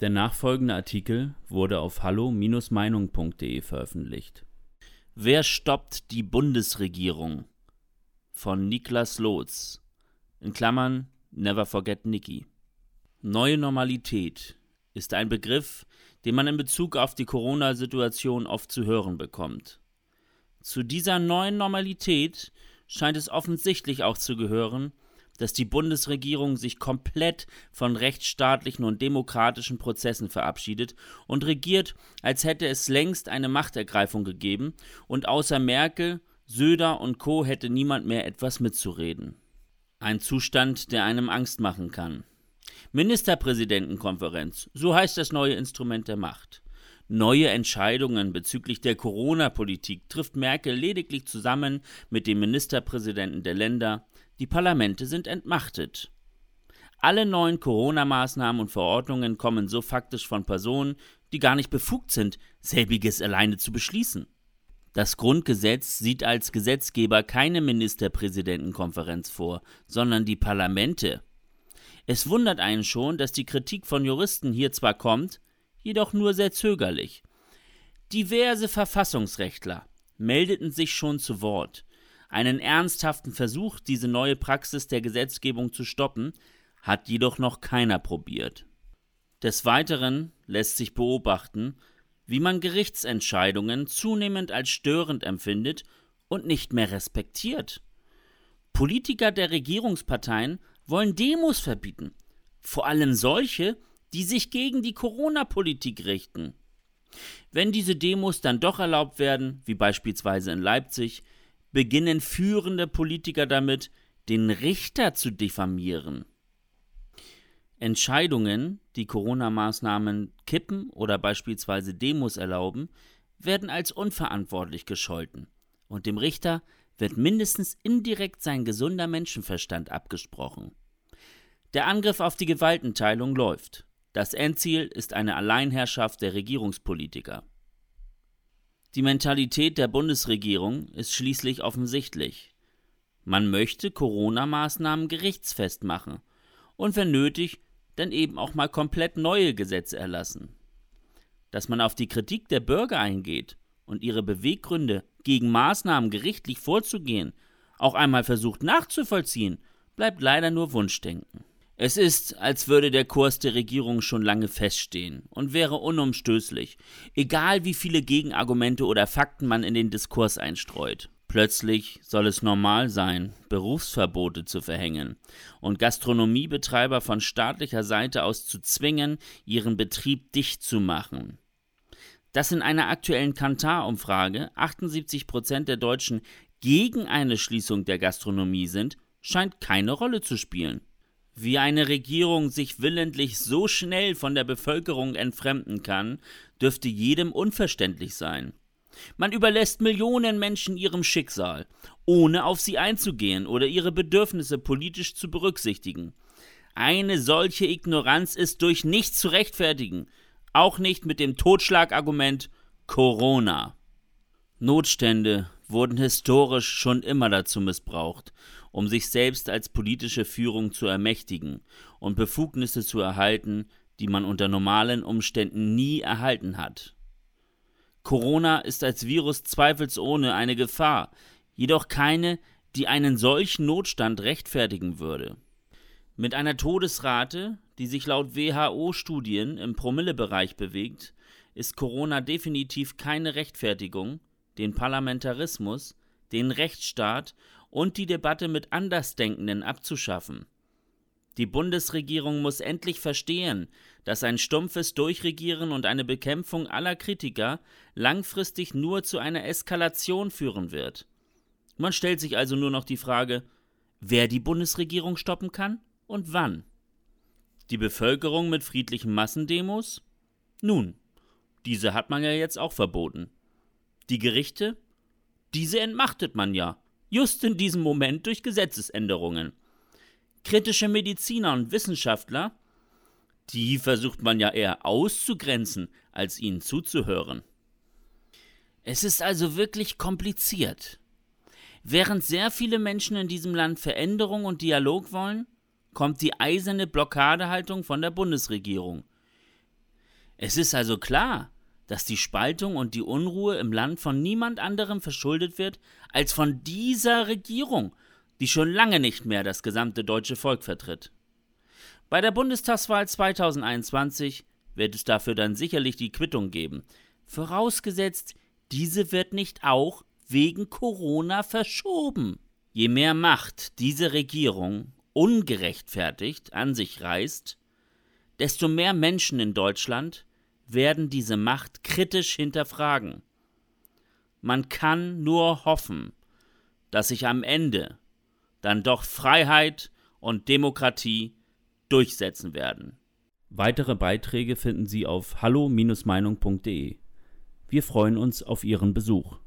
Der nachfolgende Artikel wurde auf hallo-meinung.de veröffentlicht. Wer stoppt die Bundesregierung? Von Niklas Lotz. In Klammern Never Forget Nikki. Neue Normalität ist ein Begriff, den man in Bezug auf die Corona-Situation oft zu hören bekommt. Zu dieser neuen Normalität scheint es offensichtlich auch zu gehören, dass die Bundesregierung sich komplett von rechtsstaatlichen und demokratischen Prozessen verabschiedet und regiert, als hätte es längst eine Machtergreifung gegeben und außer Merkel, Söder und Co. hätte niemand mehr etwas mitzureden. Ein Zustand, der einem Angst machen kann. Ministerpräsidentenkonferenz, so heißt das neue Instrument der Macht. Neue Entscheidungen bezüglich der Corona-Politik trifft Merkel lediglich zusammen mit den Ministerpräsidenten der Länder, die Parlamente sind entmachtet. Alle neuen Corona-Maßnahmen und Verordnungen kommen so faktisch von Personen, die gar nicht befugt sind, selbiges alleine zu beschließen. Das Grundgesetz sieht als Gesetzgeber keine Ministerpräsidentenkonferenz vor, sondern die Parlamente. Es wundert einen schon, dass die Kritik von Juristen hier zwar kommt, jedoch nur sehr zögerlich. Diverse Verfassungsrechtler meldeten sich schon zu Wort. Einen ernsthaften Versuch, diese neue Praxis der Gesetzgebung zu stoppen, hat jedoch noch keiner probiert. Des Weiteren lässt sich beobachten, wie man Gerichtsentscheidungen zunehmend als störend empfindet und nicht mehr respektiert. Politiker der Regierungsparteien wollen Demos verbieten, vor allem solche, die sich gegen die Corona-Politik richten. Wenn diese Demos dann doch erlaubt werden, wie beispielsweise in Leipzig, beginnen führende Politiker damit, den Richter zu diffamieren. Entscheidungen, die Corona-Maßnahmen kippen oder beispielsweise Demos erlauben, werden als unverantwortlich gescholten, und dem Richter wird mindestens indirekt sein gesunder Menschenverstand abgesprochen. Der Angriff auf die Gewaltenteilung läuft. Das Endziel ist eine Alleinherrschaft der Regierungspolitiker. Die Mentalität der Bundesregierung ist schließlich offensichtlich. Man möchte Corona-Maßnahmen gerichtsfest machen und wenn nötig, dann eben auch mal komplett neue Gesetze erlassen. Dass man auf die Kritik der Bürger eingeht und ihre Beweggründe, gegen Maßnahmen gerichtlich vorzugehen, auch einmal versucht nachzuvollziehen, bleibt leider nur Wunschdenken. Es ist, als würde der Kurs der Regierung schon lange feststehen und wäre unumstößlich, egal wie viele Gegenargumente oder Fakten man in den Diskurs einstreut. Plötzlich soll es normal sein, Berufsverbote zu verhängen und Gastronomiebetreiber von staatlicher Seite aus zu zwingen, ihren Betrieb dicht zu machen. Dass in einer aktuellen Kantar-Umfrage 78 Prozent der Deutschen gegen eine Schließung der Gastronomie sind, scheint keine Rolle zu spielen. Wie eine Regierung sich willentlich so schnell von der Bevölkerung entfremden kann, dürfte jedem unverständlich sein. Man überlässt Millionen Menschen ihrem Schicksal, ohne auf sie einzugehen oder ihre Bedürfnisse politisch zu berücksichtigen. Eine solche Ignoranz ist durch nichts zu rechtfertigen, auch nicht mit dem Totschlagargument Corona. Notstände wurden historisch schon immer dazu missbraucht, um sich selbst als politische Führung zu ermächtigen und Befugnisse zu erhalten, die man unter normalen Umständen nie erhalten hat. Corona ist als Virus zweifelsohne eine Gefahr, jedoch keine, die einen solchen Notstand rechtfertigen würde. Mit einer Todesrate, die sich laut WHO-Studien im Promillebereich bewegt, ist Corona definitiv keine Rechtfertigung, den Parlamentarismus, den Rechtsstaat und die Debatte mit Andersdenkenden abzuschaffen. Die Bundesregierung muss endlich verstehen, dass ein stumpfes Durchregieren und eine Bekämpfung aller Kritiker langfristig nur zu einer Eskalation führen wird. Man stellt sich also nur noch die Frage, wer die Bundesregierung stoppen kann und wann. Die Bevölkerung mit friedlichen Massendemos? Nun, diese hat man ja jetzt auch verboten. Die Gerichte? Diese entmachtet man ja just in diesem Moment durch Gesetzesänderungen. Kritische Mediziner und Wissenschaftler, die versucht man ja eher auszugrenzen, als ihnen zuzuhören. Es ist also wirklich kompliziert. Während sehr viele Menschen in diesem Land Veränderung und Dialog wollen, kommt die eiserne Blockadehaltung von der Bundesregierung. Es ist also klar, dass die Spaltung und die Unruhe im Land von niemand anderem verschuldet wird als von dieser Regierung, die schon lange nicht mehr das gesamte deutsche Volk vertritt. Bei der Bundestagswahl 2021 wird es dafür dann sicherlich die Quittung geben, vorausgesetzt, diese wird nicht auch wegen Corona verschoben. Je mehr Macht diese Regierung ungerechtfertigt an sich reißt, desto mehr Menschen in Deutschland werden diese Macht kritisch hinterfragen. Man kann nur hoffen, dass sich am Ende dann doch Freiheit und Demokratie durchsetzen werden. Weitere Beiträge finden Sie auf hallo-meinung.de. Wir freuen uns auf Ihren Besuch.